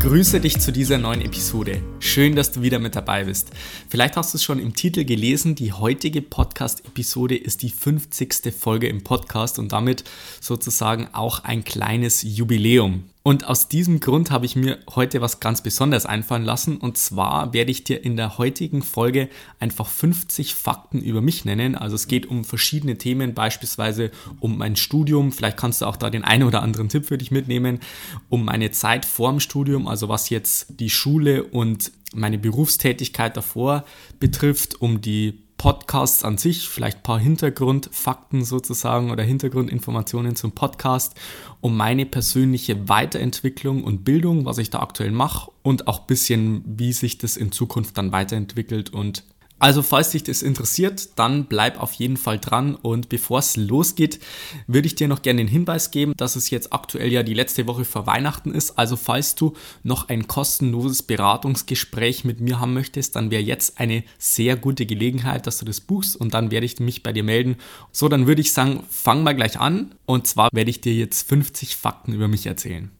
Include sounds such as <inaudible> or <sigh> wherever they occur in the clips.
Grüße dich zu dieser neuen Episode. Schön, dass du wieder mit dabei bist. Vielleicht hast du es schon im Titel gelesen, die heutige Podcast-Episode ist die 50. Folge im Podcast und damit sozusagen auch ein kleines Jubiläum. Und aus diesem Grund habe ich mir heute was ganz Besonderes einfallen lassen. Und zwar werde ich dir in der heutigen Folge einfach 50 Fakten über mich nennen. Also es geht um verschiedene Themen, beispielsweise um mein Studium. Vielleicht kannst du auch da den einen oder anderen Tipp für dich mitnehmen. Um meine Zeit vorm Studium, also was jetzt die Schule und meine Berufstätigkeit davor betrifft, um die Podcasts an sich, vielleicht ein paar Hintergrundfakten sozusagen oder Hintergrundinformationen zum Podcast, um meine persönliche Weiterentwicklung und Bildung, was ich da aktuell mache und auch ein bisschen, wie sich das in Zukunft dann weiterentwickelt und also falls dich das interessiert, dann bleib auf jeden Fall dran und bevor es losgeht, würde ich dir noch gerne den Hinweis geben, dass es jetzt aktuell ja die letzte Woche vor Weihnachten ist. Also falls du noch ein kostenloses Beratungsgespräch mit mir haben möchtest, dann wäre jetzt eine sehr gute Gelegenheit, dass du das buchst und dann werde ich mich bei dir melden. So, dann würde ich sagen, fang mal gleich an und zwar werde ich dir jetzt 50 Fakten über mich erzählen.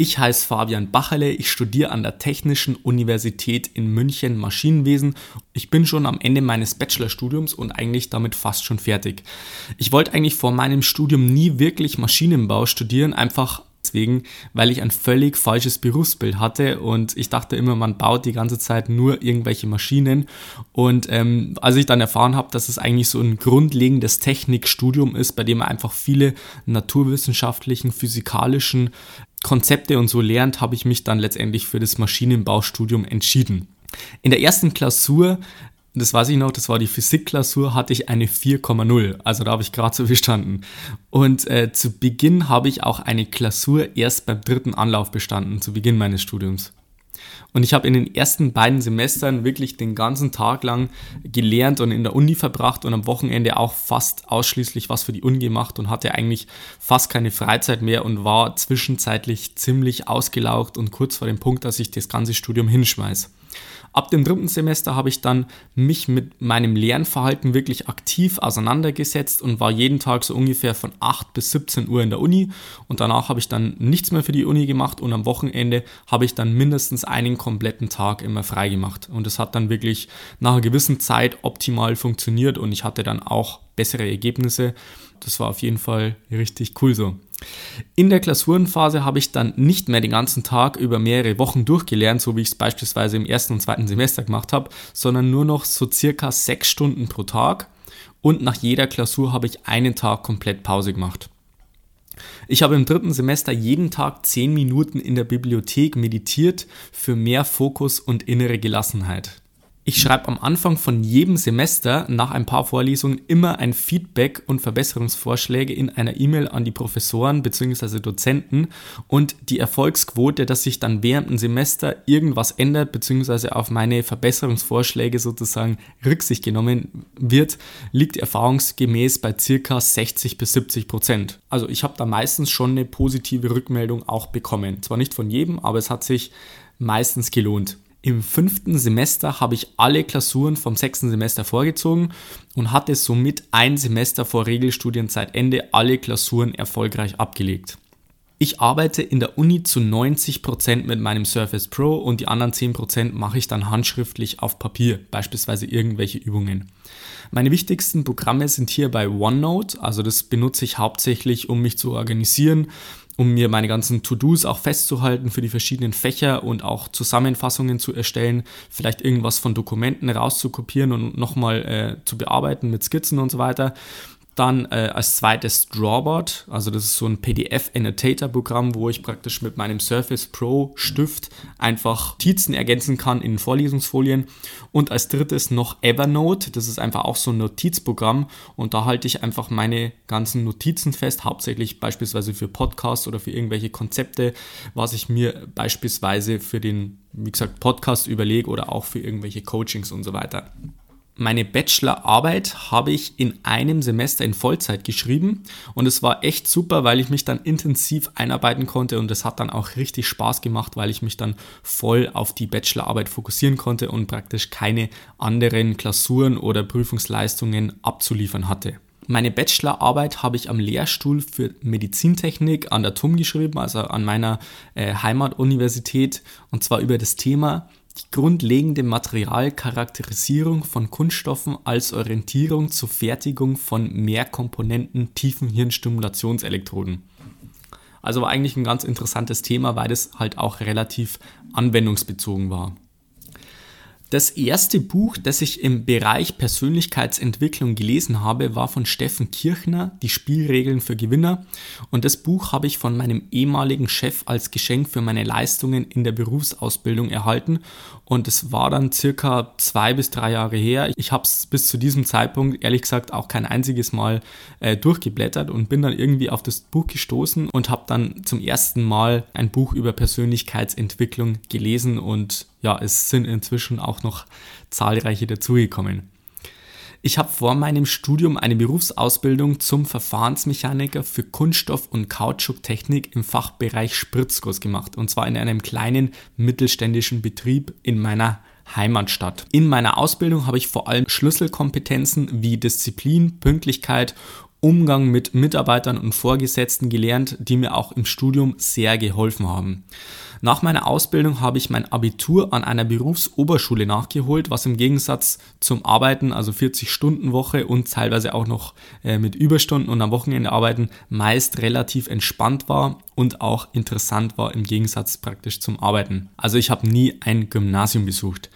Ich heiße Fabian Bacherle, ich studiere an der Technischen Universität in München Maschinenwesen. Ich bin schon am Ende meines Bachelorstudiums und eigentlich damit fast schon fertig. Ich wollte eigentlich vor meinem Studium nie wirklich Maschinenbau studieren, einfach deswegen, weil ich ein völlig falsches Berufsbild hatte und ich dachte immer, man baut die ganze Zeit nur irgendwelche Maschinen. Und ähm, als ich dann erfahren habe, dass es eigentlich so ein grundlegendes Technikstudium ist, bei dem man einfach viele naturwissenschaftlichen, physikalischen Konzepte und so lernt, habe ich mich dann letztendlich für das Maschinenbaustudium entschieden. In der ersten Klausur, das weiß ich noch, das war die Physikklausur, hatte ich eine 4,0. Also da habe ich gerade so bestanden. Und äh, zu Beginn habe ich auch eine Klausur erst beim dritten Anlauf bestanden, zu Beginn meines Studiums. Und ich habe in den ersten beiden Semestern wirklich den ganzen Tag lang gelernt und in der Uni verbracht und am Wochenende auch fast ausschließlich was für die Uni gemacht und hatte eigentlich fast keine Freizeit mehr und war zwischenzeitlich ziemlich ausgelaugt und kurz vor dem Punkt, dass ich das ganze Studium hinschmeiß. Ab dem dritten Semester habe ich dann mich mit meinem Lernverhalten wirklich aktiv auseinandergesetzt und war jeden Tag so ungefähr von 8 bis 17 Uhr in der Uni und danach habe ich dann nichts mehr für die Uni gemacht und am Wochenende habe ich dann mindestens einen kompletten Tag immer frei gemacht und es hat dann wirklich nach einer gewissen Zeit optimal funktioniert und ich hatte dann auch bessere Ergebnisse. Das war auf jeden Fall richtig cool so. In der Klausurenphase habe ich dann nicht mehr den ganzen Tag über mehrere Wochen durchgelernt, so wie ich es beispielsweise im ersten und zweiten Semester gemacht habe, sondern nur noch so circa sechs Stunden pro Tag und nach jeder Klausur habe ich einen Tag komplett Pause gemacht. Ich habe im dritten Semester jeden Tag zehn Minuten in der Bibliothek meditiert für mehr Fokus und innere Gelassenheit. Ich schreibe am Anfang von jedem Semester nach ein paar Vorlesungen immer ein Feedback und Verbesserungsvorschläge in einer E-Mail an die Professoren bzw. Dozenten und die Erfolgsquote, dass sich dann während dem Semester irgendwas ändert bzw. auf meine Verbesserungsvorschläge sozusagen Rücksicht genommen wird, liegt erfahrungsgemäß bei circa 60 bis 70 Prozent. Also ich habe da meistens schon eine positive Rückmeldung auch bekommen. Zwar nicht von jedem, aber es hat sich meistens gelohnt. Im fünften Semester habe ich alle Klausuren vom sechsten Semester vorgezogen und hatte somit ein Semester vor Regelstudienzeitende alle Klausuren erfolgreich abgelegt. Ich arbeite in der Uni zu 90% mit meinem Surface Pro und die anderen 10% mache ich dann handschriftlich auf Papier, beispielsweise irgendwelche Übungen. Meine wichtigsten Programme sind hier bei OneNote, also das benutze ich hauptsächlich, um mich zu organisieren, um mir meine ganzen To-Dos auch festzuhalten für die verschiedenen Fächer und auch Zusammenfassungen zu erstellen, vielleicht irgendwas von Dokumenten rauszukopieren und nochmal äh, zu bearbeiten mit Skizzen und so weiter. Dann äh, als zweites Drawboard, also das ist so ein PDF-Annotator-Programm, wo ich praktisch mit meinem Surface Pro Stift einfach Notizen ergänzen kann in Vorlesungsfolien. Und als drittes noch Evernote, das ist einfach auch so ein Notizprogramm und da halte ich einfach meine ganzen Notizen fest, hauptsächlich beispielsweise für Podcasts oder für irgendwelche Konzepte, was ich mir beispielsweise für den, wie gesagt, Podcast überlege oder auch für irgendwelche Coachings und so weiter. Meine Bachelorarbeit habe ich in einem Semester in Vollzeit geschrieben und es war echt super, weil ich mich dann intensiv einarbeiten konnte und es hat dann auch richtig Spaß gemacht, weil ich mich dann voll auf die Bachelorarbeit fokussieren konnte und praktisch keine anderen Klausuren oder Prüfungsleistungen abzuliefern hatte. Meine Bachelorarbeit habe ich am Lehrstuhl für Medizintechnik an der TUM geschrieben, also an meiner äh, Heimatuniversität, und zwar über das Thema die grundlegende Materialcharakterisierung von Kunststoffen als Orientierung zur Fertigung von Mehrkomponenten tiefen Hirnstimulationselektroden. Also war eigentlich ein ganz interessantes Thema, weil es halt auch relativ anwendungsbezogen war. Das erste Buch, das ich im Bereich Persönlichkeitsentwicklung gelesen habe, war von Steffen Kirchner, Die Spielregeln für Gewinner. Und das Buch habe ich von meinem ehemaligen Chef als Geschenk für meine Leistungen in der Berufsausbildung erhalten. Und es war dann circa zwei bis drei Jahre her. Ich habe es bis zu diesem Zeitpunkt ehrlich gesagt auch kein einziges Mal äh, durchgeblättert und bin dann irgendwie auf das Buch gestoßen und habe dann zum ersten Mal ein Buch über Persönlichkeitsentwicklung gelesen und ja, es sind inzwischen auch noch zahlreiche dazugekommen. Ich habe vor meinem Studium eine Berufsausbildung zum Verfahrensmechaniker für Kunststoff- und Kautschuktechnik im Fachbereich Spritzguss gemacht und zwar in einem kleinen mittelständischen Betrieb in meiner Heimatstadt. In meiner Ausbildung habe ich vor allem Schlüsselkompetenzen wie Disziplin, Pünktlichkeit Umgang mit Mitarbeitern und Vorgesetzten gelernt, die mir auch im Studium sehr geholfen haben. Nach meiner Ausbildung habe ich mein Abitur an einer Berufsoberschule nachgeholt, was im Gegensatz zum Arbeiten, also 40 Stunden Woche und teilweise auch noch äh, mit Überstunden und am Wochenende arbeiten, meist relativ entspannt war und auch interessant war im Gegensatz praktisch zum Arbeiten. Also ich habe nie ein Gymnasium besucht.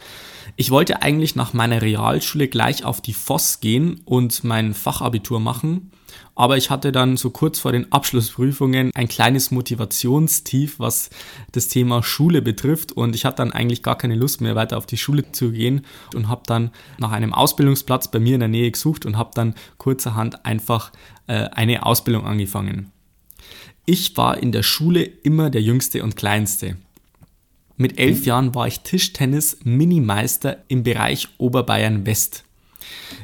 Ich wollte eigentlich nach meiner Realschule gleich auf die FOS gehen und mein Fachabitur machen, aber ich hatte dann so kurz vor den Abschlussprüfungen ein kleines Motivationstief, was das Thema Schule betrifft und ich hatte dann eigentlich gar keine Lust mehr weiter auf die Schule zu gehen und habe dann nach einem Ausbildungsplatz bei mir in der Nähe gesucht und habe dann kurzerhand einfach äh, eine Ausbildung angefangen. Ich war in der Schule immer der Jüngste und Kleinste. Mit elf Jahren war ich Tischtennis-Minimeister im Bereich Oberbayern West.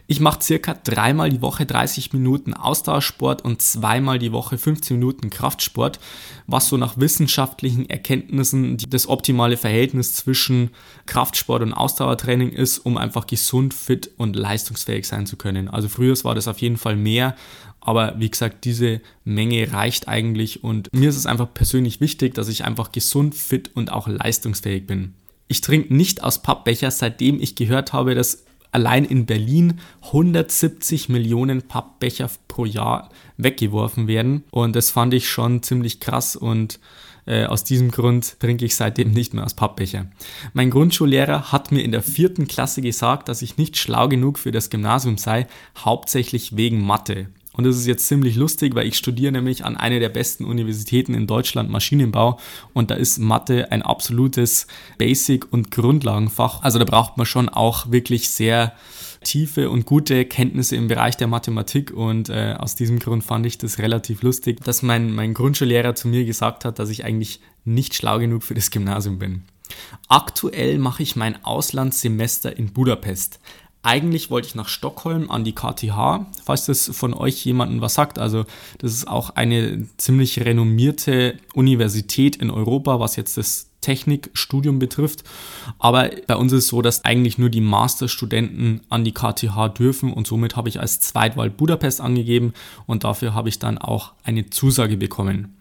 Ich mache circa dreimal die Woche 30 Minuten Ausdauersport und zweimal die Woche 15 Minuten Kraftsport, was so nach wissenschaftlichen Erkenntnissen das optimale Verhältnis zwischen Kraftsport und Ausdauertraining ist, um einfach gesund, fit und leistungsfähig sein zu können. Also früher war das auf jeden Fall mehr, aber wie gesagt, diese Menge reicht eigentlich und mir ist es einfach persönlich wichtig, dass ich einfach gesund, fit und auch leistungsfähig bin. Ich trinke nicht aus Pappbecher, seitdem ich gehört habe, dass allein in Berlin 170 Millionen Pappbecher pro Jahr weggeworfen werden. Und das fand ich schon ziemlich krass und äh, aus diesem Grund trinke ich seitdem nicht mehr aus Pappbecher. Mein Grundschullehrer hat mir in der vierten Klasse gesagt, dass ich nicht schlau genug für das Gymnasium sei, hauptsächlich wegen Mathe. Und das ist jetzt ziemlich lustig, weil ich studiere nämlich an einer der besten Universitäten in Deutschland Maschinenbau und da ist Mathe ein absolutes Basic- und Grundlagenfach. Also da braucht man schon auch wirklich sehr tiefe und gute Kenntnisse im Bereich der Mathematik und äh, aus diesem Grund fand ich das relativ lustig, dass mein, mein Grundschullehrer zu mir gesagt hat, dass ich eigentlich nicht schlau genug für das Gymnasium bin. Aktuell mache ich mein Auslandssemester in Budapest. Eigentlich wollte ich nach Stockholm an die KTH, falls das von euch jemanden was sagt. Also das ist auch eine ziemlich renommierte Universität in Europa, was jetzt das Technikstudium betrifft. Aber bei uns ist es so, dass eigentlich nur die Masterstudenten an die KTH dürfen und somit habe ich als Zweitwahl Budapest angegeben und dafür habe ich dann auch eine Zusage bekommen.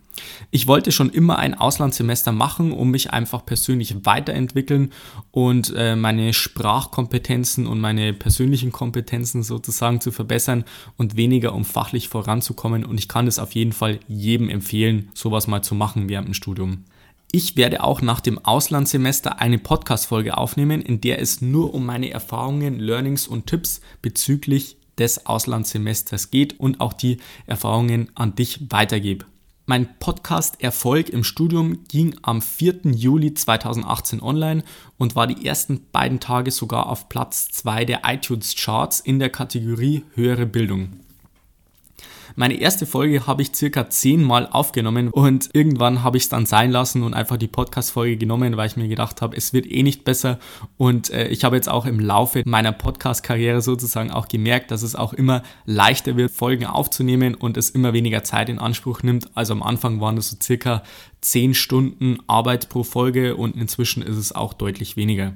Ich wollte schon immer ein Auslandssemester machen, um mich einfach persönlich weiterentwickeln und äh, meine Sprachkompetenzen und meine persönlichen Kompetenzen sozusagen zu verbessern und weniger um fachlich voranzukommen. Und ich kann es auf jeden Fall jedem empfehlen, sowas mal zu machen während dem Studium. Ich werde auch nach dem Auslandssemester eine Podcast-Folge aufnehmen, in der es nur um meine Erfahrungen, Learnings und Tipps bezüglich des Auslandssemesters geht und auch die Erfahrungen an dich weitergebe. Mein Podcast Erfolg im Studium ging am 4. Juli 2018 online und war die ersten beiden Tage sogar auf Platz 2 der iTunes Charts in der Kategorie höhere Bildung. Meine erste Folge habe ich circa zehnmal aufgenommen und irgendwann habe ich es dann sein lassen und einfach die Podcast-Folge genommen, weil ich mir gedacht habe, es wird eh nicht besser. Und äh, ich habe jetzt auch im Laufe meiner Podcast-Karriere sozusagen auch gemerkt, dass es auch immer leichter wird, Folgen aufzunehmen und es immer weniger Zeit in Anspruch nimmt. Also am Anfang waren es so circa zehn Stunden Arbeit pro Folge und inzwischen ist es auch deutlich weniger.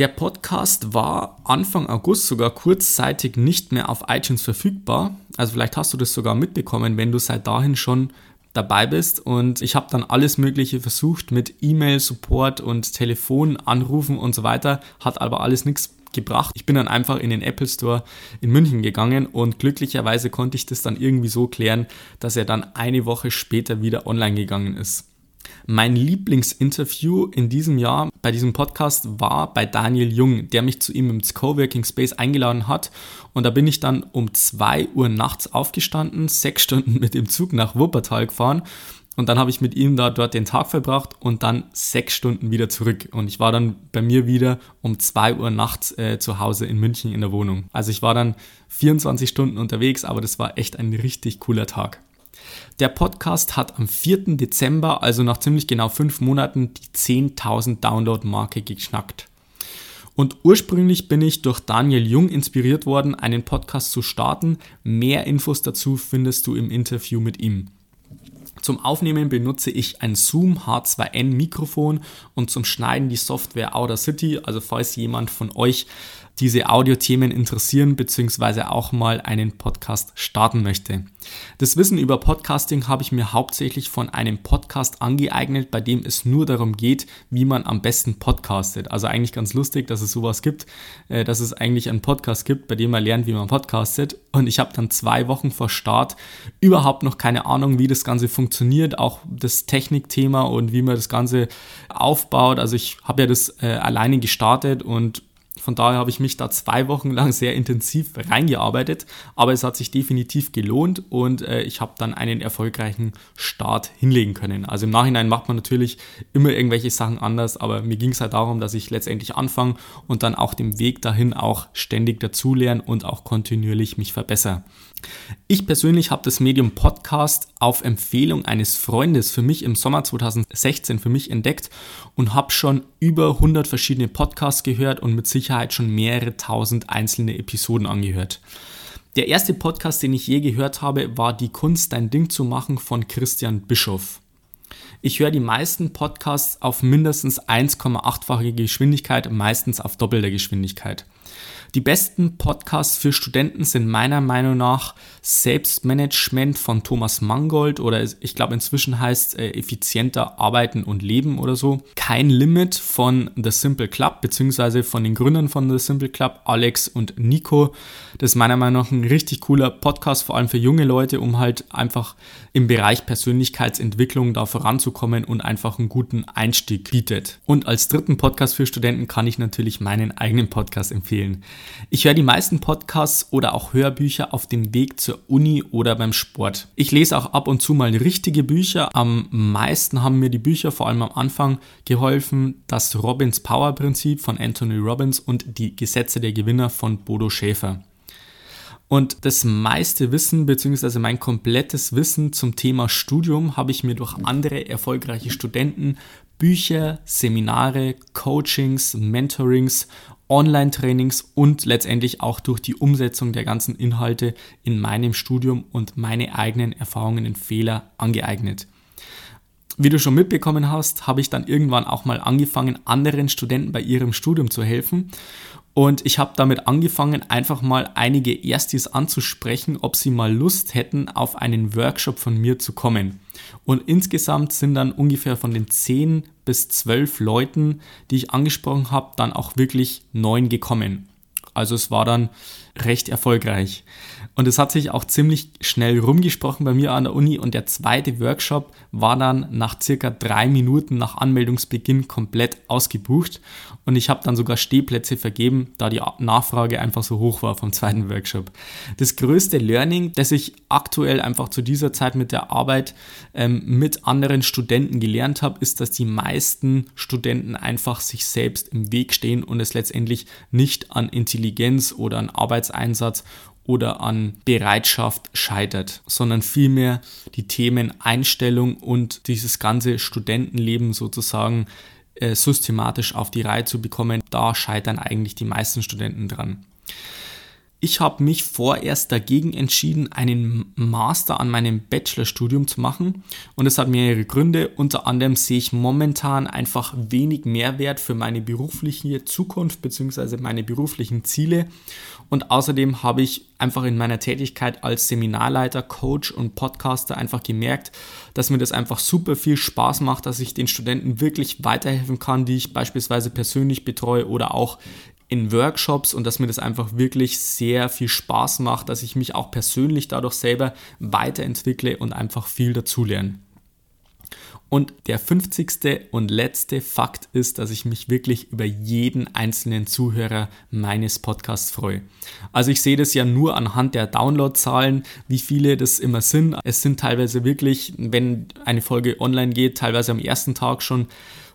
Der Podcast war Anfang August sogar kurzzeitig nicht mehr auf iTunes verfügbar. Also vielleicht hast du das sogar mitbekommen, wenn du seit dahin schon dabei bist. Und ich habe dann alles Mögliche versucht mit E-Mail-Support und Telefonanrufen und so weiter. Hat aber alles nichts gebracht. Ich bin dann einfach in den Apple Store in München gegangen und glücklicherweise konnte ich das dann irgendwie so klären, dass er dann eine Woche später wieder online gegangen ist. Mein Lieblingsinterview in diesem Jahr bei diesem Podcast war bei Daniel Jung, der mich zu ihm im Coworking Space eingeladen hat. Und da bin ich dann um 2 Uhr nachts aufgestanden, <laughs> sechs Stunden mit dem Zug nach Wuppertal gefahren. Und dann habe ich mit ihm da dort den Tag verbracht und dann sechs Stunden wieder zurück. Und ich war dann bei mir wieder um 2 Uhr nachts äh, zu Hause in München in der Wohnung. Also ich war dann 24 Stunden unterwegs, aber das war echt ein richtig cooler Tag. Der Podcast hat am 4. Dezember, also nach ziemlich genau fünf Monaten, die 10.000 Download-Marke geknackt. Und ursprünglich bin ich durch Daniel Jung inspiriert worden, einen Podcast zu starten. Mehr Infos dazu findest du im Interview mit ihm. Zum Aufnehmen benutze ich ein Zoom H2N Mikrofon und zum Schneiden die Software Audacity. Also falls jemand von euch diese Audiothemen interessieren bzw. auch mal einen Podcast starten möchte. Das Wissen über Podcasting habe ich mir hauptsächlich von einem Podcast angeeignet, bei dem es nur darum geht, wie man am besten podcastet. Also eigentlich ganz lustig, dass es sowas gibt, äh, dass es eigentlich einen Podcast gibt, bei dem man lernt, wie man podcastet. Und ich habe dann zwei Wochen vor Start überhaupt noch keine Ahnung, wie das Ganze funktioniert, auch das Technikthema und wie man das Ganze aufbaut. Also ich habe ja das äh, alleine gestartet und von daher habe ich mich da zwei Wochen lang sehr intensiv reingearbeitet, aber es hat sich definitiv gelohnt und äh, ich habe dann einen erfolgreichen Start hinlegen können. Also im Nachhinein macht man natürlich immer irgendwelche Sachen anders, aber mir ging es halt darum, dass ich letztendlich anfange und dann auch dem Weg dahin auch ständig dazulerne und auch kontinuierlich mich verbessere. Ich persönlich habe das Medium Podcast auf Empfehlung eines Freundes für mich im Sommer 2016 für mich entdeckt und habe schon über 100 verschiedene Podcasts gehört und mit Sicherheit schon mehrere tausend einzelne Episoden angehört. Der erste Podcast, den ich je gehört habe, war Die Kunst, dein Ding zu machen von Christian Bischoff. Ich höre die meisten Podcasts auf mindestens 1,8-fache Geschwindigkeit, meistens auf doppelter Geschwindigkeit. Die besten Podcasts für Studenten sind meiner Meinung nach Selbstmanagement von Thomas Mangold oder ich glaube inzwischen heißt äh, effizienter Arbeiten und Leben oder so. Kein Limit von The Simple Club beziehungsweise von den Gründern von The Simple Club, Alex und Nico. Das ist meiner Meinung nach ein richtig cooler Podcast, vor allem für junge Leute, um halt einfach im Bereich Persönlichkeitsentwicklung da voranzukommen und einfach einen guten Einstieg bietet. Und als dritten Podcast für Studenten kann ich natürlich meinen eigenen Podcast empfehlen. Ich höre die meisten Podcasts oder auch Hörbücher auf dem Weg zur Uni oder beim Sport. Ich lese auch ab und zu mal richtige Bücher. Am meisten haben mir die Bücher vor allem am Anfang geholfen. Das Robbins Power Prinzip von Anthony Robbins und die Gesetze der Gewinner von Bodo Schäfer. Und das meiste Wissen bzw. mein komplettes Wissen zum Thema Studium habe ich mir durch andere erfolgreiche Studenten, Bücher, Seminare, Coachings, Mentorings Online-Trainings und letztendlich auch durch die Umsetzung der ganzen Inhalte in meinem Studium und meine eigenen Erfahrungen und Fehler angeeignet. Wie du schon mitbekommen hast, habe ich dann irgendwann auch mal angefangen, anderen Studenten bei ihrem Studium zu helfen und ich habe damit angefangen, einfach mal einige Erstis anzusprechen, ob sie mal Lust hätten, auf einen Workshop von mir zu kommen. Und insgesamt sind dann ungefähr von den 10 bis 12 Leuten, die ich angesprochen habe, dann auch wirklich neun gekommen. Also es war dann recht erfolgreich. Und es hat sich auch ziemlich schnell rumgesprochen bei mir an der Uni und der zweite Workshop war dann nach circa drei Minuten nach Anmeldungsbeginn komplett ausgebucht und ich habe dann sogar Stehplätze vergeben, da die Nachfrage einfach so hoch war vom zweiten Workshop. Das größte Learning, das ich aktuell einfach zu dieser Zeit mit der Arbeit ähm, mit anderen Studenten gelernt habe, ist, dass die meisten Studenten einfach sich selbst im Weg stehen und es letztendlich nicht an Intelligenz oder an Arbeitseinsatz oder an Bereitschaft scheitert, sondern vielmehr die Themen Einstellung und dieses ganze Studentenleben sozusagen äh, systematisch auf die Reihe zu bekommen. Da scheitern eigentlich die meisten Studenten dran. Ich habe mich vorerst dagegen entschieden, einen Master an meinem Bachelorstudium zu machen. Und es hat mehrere Gründe. Unter anderem sehe ich momentan einfach wenig Mehrwert für meine berufliche Zukunft bzw. meine beruflichen Ziele. Und außerdem habe ich einfach in meiner Tätigkeit als Seminarleiter, Coach und Podcaster einfach gemerkt, dass mir das einfach super viel Spaß macht, dass ich den Studenten wirklich weiterhelfen kann, die ich beispielsweise persönlich betreue oder auch in Workshops und dass mir das einfach wirklich sehr viel Spaß macht, dass ich mich auch persönlich dadurch selber weiterentwickle und einfach viel dazulerne. Und der 50. und letzte Fakt ist, dass ich mich wirklich über jeden einzelnen Zuhörer meines Podcasts freue. Also ich sehe das ja nur anhand der Downloadzahlen, wie viele das immer sind. Es sind teilweise wirklich, wenn eine Folge online geht, teilweise am ersten Tag schon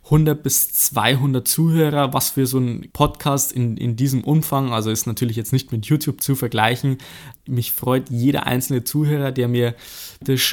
100 bis 200 Zuhörer, was für so ein Podcast in, in diesem Umfang, also ist natürlich jetzt nicht mit YouTube zu vergleichen. Mich freut jeder einzelne Zuhörer, der mir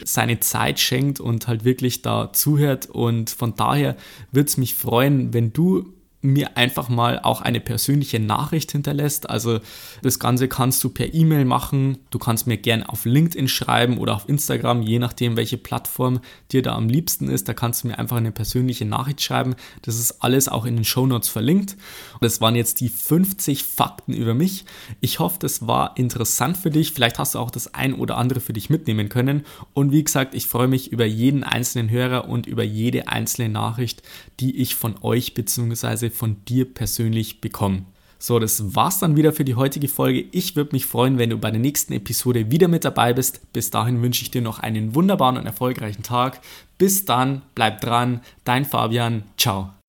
seine Zeit schenkt und halt wirklich da zuhört. Und von daher würde es mich freuen, wenn du mir einfach mal auch eine persönliche Nachricht hinterlässt. Also das Ganze kannst du per E-Mail machen. Du kannst mir gerne auf LinkedIn schreiben oder auf Instagram, je nachdem, welche Plattform dir da am liebsten ist. Da kannst du mir einfach eine persönliche Nachricht schreiben. Das ist alles auch in den Show Notes verlinkt. Das waren jetzt die 50 Fakten über mich. Ich hoffe, das war interessant für dich. Vielleicht hast du auch das ein oder andere für dich mitnehmen können. Und wie gesagt, ich freue mich über jeden einzelnen Hörer und über jede einzelne Nachricht, die ich von euch bzw von dir persönlich bekommen. So, das war's dann wieder für die heutige Folge. Ich würde mich freuen, wenn du bei der nächsten Episode wieder mit dabei bist. Bis dahin wünsche ich dir noch einen wunderbaren und erfolgreichen Tag. Bis dann, bleib dran, dein Fabian, ciao.